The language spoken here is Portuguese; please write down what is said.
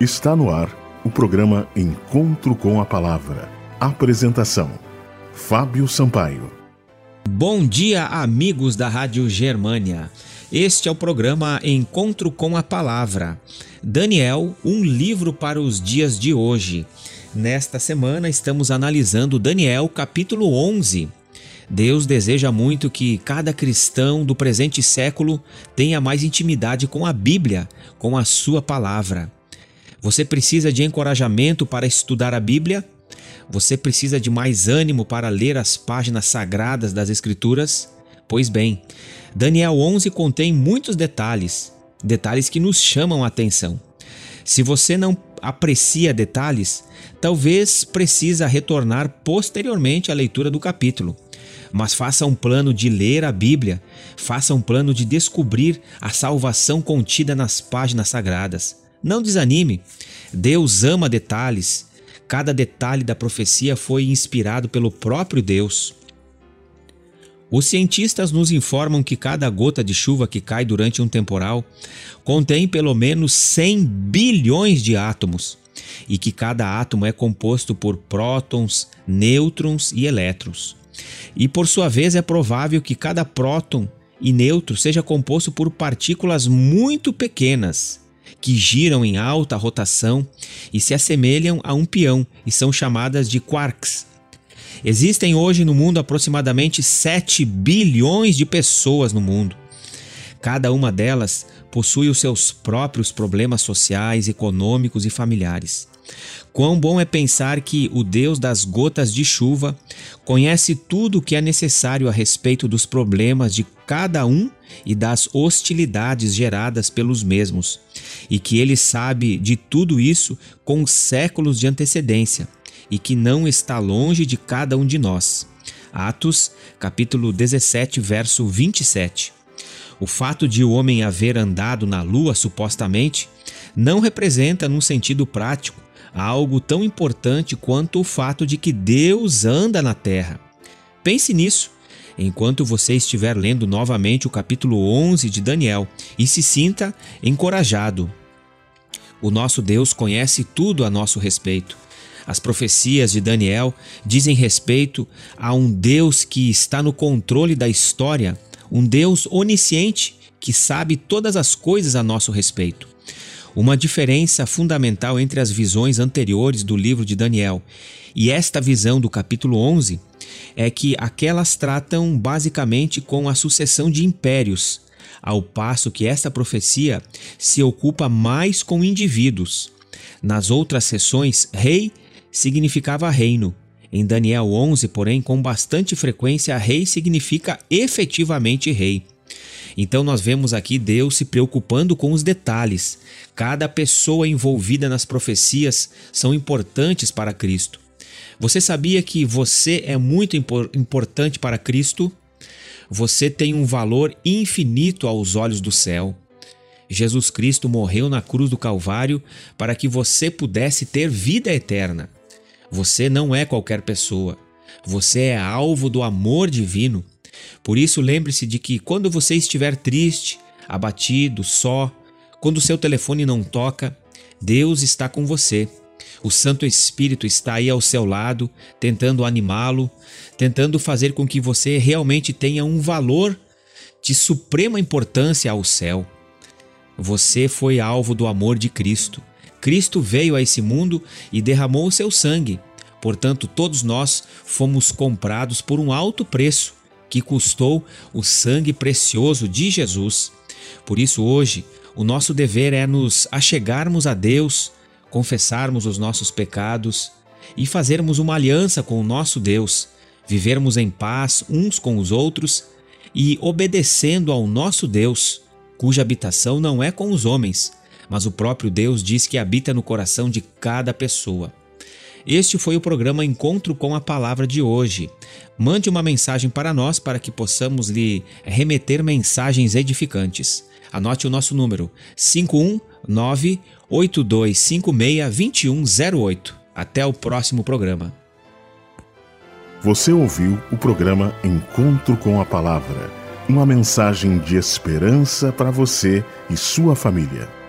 Está no ar o programa Encontro com a Palavra. Apresentação: Fábio Sampaio. Bom dia, amigos da Rádio Germânia. Este é o programa Encontro com a Palavra. Daniel, um livro para os dias de hoje. Nesta semana estamos analisando Daniel, capítulo 11. Deus deseja muito que cada cristão do presente século tenha mais intimidade com a Bíblia, com a sua palavra. Você precisa de encorajamento para estudar a Bíblia? Você precisa de mais ânimo para ler as páginas sagradas das Escrituras? Pois bem, Daniel 11 contém muitos detalhes, detalhes que nos chamam a atenção. Se você não aprecia detalhes, talvez precisa retornar posteriormente à leitura do capítulo mas faça um plano de ler a Bíblia, faça um plano de descobrir a salvação contida nas páginas sagradas. Não desanime. Deus ama detalhes. Cada detalhe da profecia foi inspirado pelo próprio Deus. Os cientistas nos informam que cada gota de chuva que cai durante um temporal contém pelo menos 100 bilhões de átomos e que cada átomo é composto por prótons, nêutrons e elétrons. E por sua vez é provável que cada próton e nêutron seja composto por partículas muito pequenas que giram em alta rotação e se assemelham a um peão e são chamadas de quarks. Existem hoje no mundo aproximadamente 7 bilhões de pessoas no mundo. Cada uma delas possui os seus próprios problemas sociais, econômicos e familiares. Quão bom é pensar que o Deus das gotas de chuva conhece tudo o que é necessário a respeito dos problemas de cada um e das hostilidades geradas pelos mesmos, e que ele sabe de tudo isso com séculos de antecedência, e que não está longe de cada um de nós. Atos, capítulo 17, verso 27. O fato de o homem haver andado na lua supostamente não representa, num sentido prático, algo tão importante quanto o fato de que Deus anda na terra. Pense nisso enquanto você estiver lendo novamente o capítulo 11 de Daniel e se sinta encorajado. O nosso Deus conhece tudo a nosso respeito. As profecias de Daniel dizem respeito a um Deus que está no controle da história, um Deus onisciente que sabe todas as coisas a nosso respeito. Uma diferença fundamental entre as visões anteriores do livro de Daniel e esta visão do capítulo 11 é que aquelas tratam basicamente com a sucessão de impérios, ao passo que esta profecia se ocupa mais com indivíduos. Nas outras sessões, rei significava reino. Em Daniel 11, porém, com bastante frequência, rei significa efetivamente rei. Então nós vemos aqui Deus se preocupando com os detalhes. Cada pessoa envolvida nas profecias são importantes para Cristo. Você sabia que você é muito importante para Cristo? Você tem um valor infinito aos olhos do céu. Jesus Cristo morreu na cruz do Calvário para que você pudesse ter vida eterna. Você não é qualquer pessoa. Você é alvo do amor divino. Por isso, lembre-se de que quando você estiver triste, abatido, só, quando o seu telefone não toca, Deus está com você. O Santo Espírito está aí ao seu lado, tentando animá-lo, tentando fazer com que você realmente tenha um valor de suprema importância ao céu. Você foi alvo do amor de Cristo. Cristo veio a esse mundo e derramou o seu sangue. Portanto, todos nós fomos comprados por um alto preço que custou o sangue precioso de Jesus. Por isso, hoje, o nosso dever é nos achegarmos a Deus, confessarmos os nossos pecados e fazermos uma aliança com o nosso Deus, vivermos em paz uns com os outros e obedecendo ao nosso Deus, cuja habitação não é com os homens, mas o próprio Deus diz que habita no coração de cada pessoa. Este foi o programa Encontro com a Palavra de hoje. Mande uma mensagem para nós para que possamos lhe remeter mensagens edificantes. Anote o nosso número: 51982562108. Até o próximo programa. Você ouviu o programa Encontro com a Palavra uma mensagem de esperança para você e sua família.